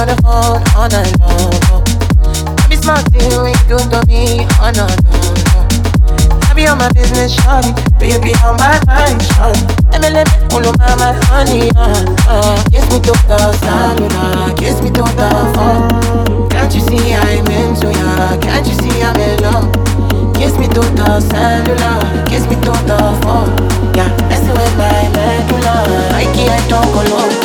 on the phone all night long. I be smart thing when you do to me, oh no no no. I be on my business, shawty, baby on my mind, shawty. On my, my honey, uh, uh. Kiss me to the cellular, kiss me to the phone. Can't you see I'm into ya? Can't you see I'm in love? Kiss me to the cellular, kiss me to the phone. Yeah, messing with my medulla. I can't talk alone.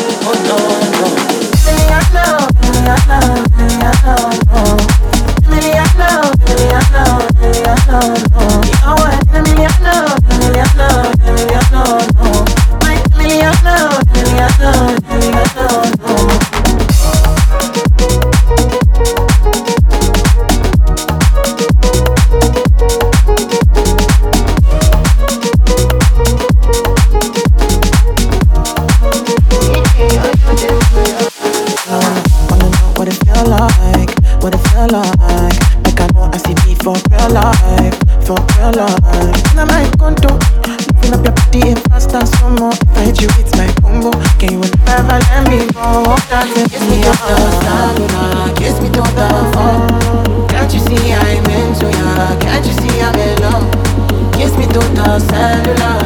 Feel like. Like I know I see me for real life, for real life. Now my conto, moving up your body in faster, so more. If I hit you, it's my combo. Can you never let me go? Kiss me off the kiss me to the phone. Can't you see I'm into ya? Can't you see I'm in love? Kiss me to the cellular,